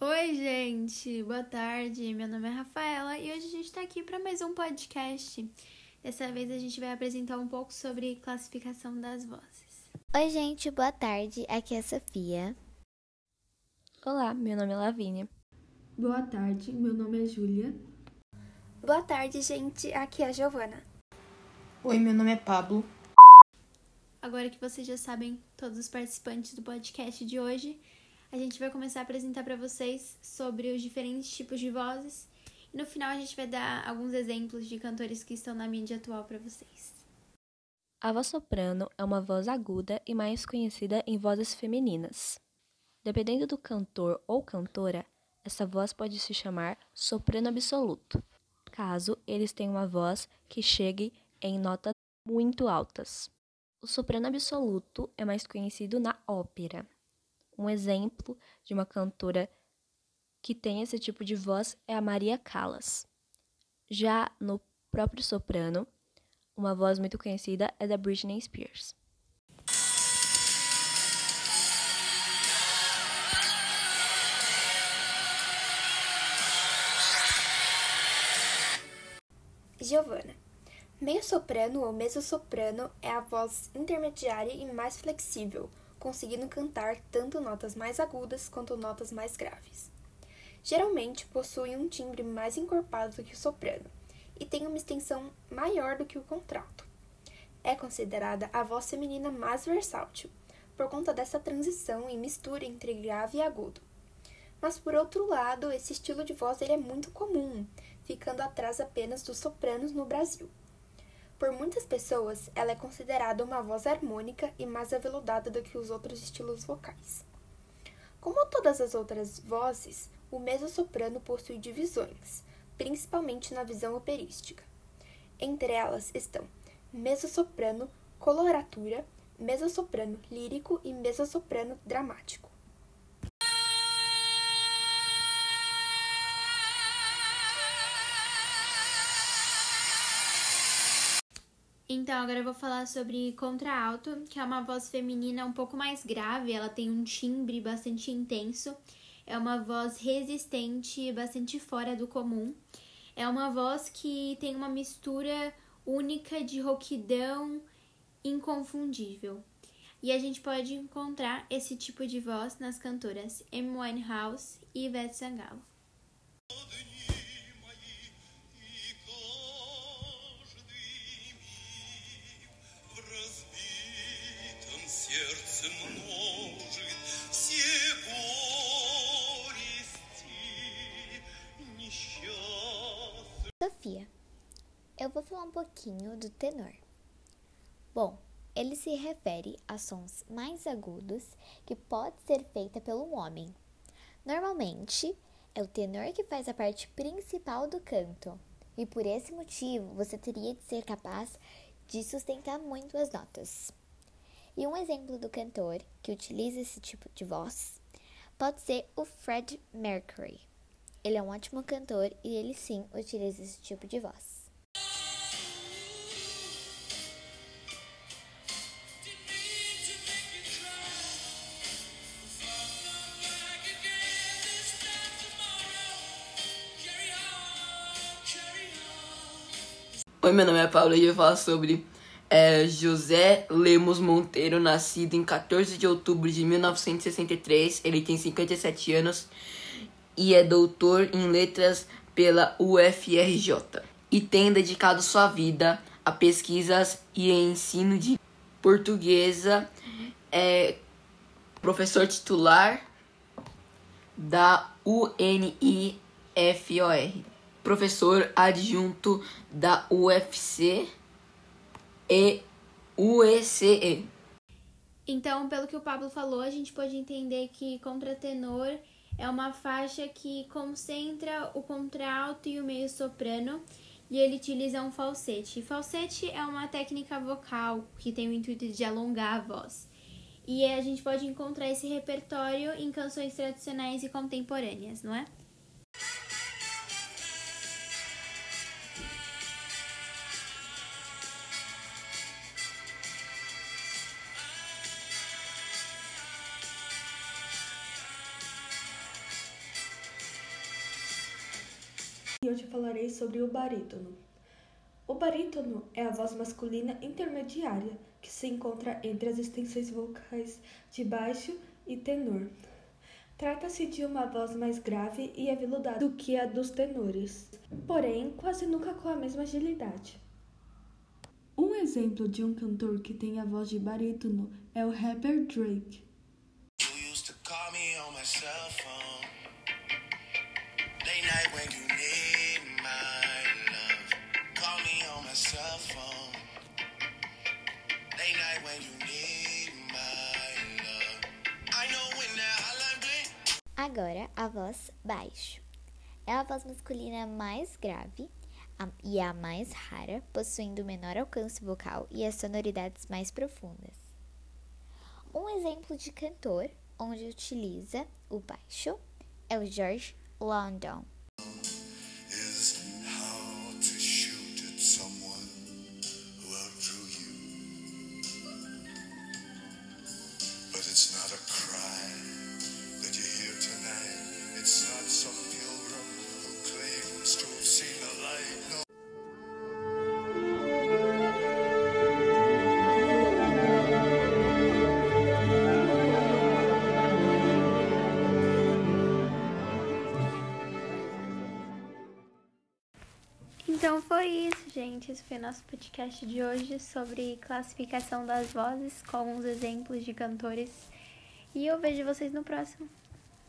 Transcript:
Oi, gente, boa tarde. Meu nome é Rafaela e hoje a gente está aqui para mais um podcast. Dessa vez a gente vai apresentar um pouco sobre classificação das vozes. Oi, gente, boa tarde. Aqui é a Sofia. Olá, meu nome é Lavínia. Boa tarde, meu nome é Júlia. Boa tarde, gente. Aqui é a Giovana. Oi, meu nome é Pablo. Agora que vocês já sabem todos os participantes do podcast de hoje, a gente vai começar a apresentar para vocês sobre os diferentes tipos de vozes e no final a gente vai dar alguns exemplos de cantores que estão na mídia atual para vocês. A voz soprano é uma voz aguda e mais conhecida em vozes femininas. Dependendo do cantor ou cantora, essa voz pode se chamar soprano absoluto, caso eles tenham uma voz que chegue em notas muito altas. O soprano absoluto é mais conhecido na ópera. Um exemplo de uma cantora que tem esse tipo de voz é a Maria Callas. Já no próprio soprano, uma voz muito conhecida é da Britney Spears. Giovana. Meio-soprano ou mezzo-soprano é a voz intermediária e mais flexível, conseguindo cantar tanto notas mais agudas quanto notas mais graves. Geralmente possui um timbre mais encorpado do que o soprano e tem uma extensão maior do que o contralto. É considerada a voz feminina mais versátil, por conta dessa transição e mistura entre grave e agudo. Mas por outro lado, esse estilo de voz ele é muito comum, ficando atrás apenas dos sopranos no Brasil. Por muitas pessoas, ela é considerada uma voz harmônica e mais aveludada do que os outros estilos vocais. Como todas as outras vozes, o mezzo-soprano possui divisões, principalmente na visão operística. Entre elas estão mezzo-soprano coloratura, mezzo-soprano lírico e mezzo-soprano dramático. Então, agora eu vou falar sobre contralto, que é uma voz feminina um pouco mais grave, ela tem um timbre bastante intenso, é uma voz resistente, bastante fora do comum. É uma voz que tem uma mistura única de rouquidão inconfundível. E a gente pode encontrar esse tipo de voz nas cantoras Amy Winehouse e Ivete Sangalo. Sofia, eu vou falar um pouquinho do tenor. Bom, ele se refere a sons mais agudos que pode ser feita pelo homem. Normalmente, é o tenor que faz a parte principal do canto, e por esse motivo você teria de ser capaz de sustentar muito as notas. E um exemplo do cantor que utiliza esse tipo de voz pode ser o Fred Mercury. Ele é um ótimo cantor e ele sim utiliza esse tipo de voz. Oi, meu nome é Paulo e eu vou falar sobre é, José Lemos Monteiro, nascido em 14 de outubro de 1963. Ele tem 57 anos e é doutor em letras pela UFRJ. E tem dedicado sua vida a pesquisas e ensino de portuguesa. É professor titular da UNIFOR professor adjunto da UFC e UECE. Então, pelo que o Pablo falou, a gente pode entender que contratenor é uma faixa que concentra o contralto e o meio soprano e ele utiliza um falsete. Falsete é uma técnica vocal que tem o intuito de alongar a voz. E a gente pode encontrar esse repertório em canções tradicionais e contemporâneas, não é? E hoje falarei sobre o barítono. O barítono é a voz masculina intermediária que se encontra entre as extensões vocais de baixo e tenor. Trata-se de uma voz mais grave e aveludada do que a dos tenores, porém quase nunca com a mesma agilidade. Um exemplo de um cantor que tem a voz de barítono é o rapper Drake. Agora, a voz baixo. É a voz masculina mais grave e a mais rara, possuindo menor alcance vocal e as sonoridades mais profundas. Um exemplo de cantor onde utiliza o baixo é o George London. Então foi isso, gente. Esse foi nosso podcast de hoje sobre classificação das vozes com os exemplos de cantores. E eu vejo vocês no próximo.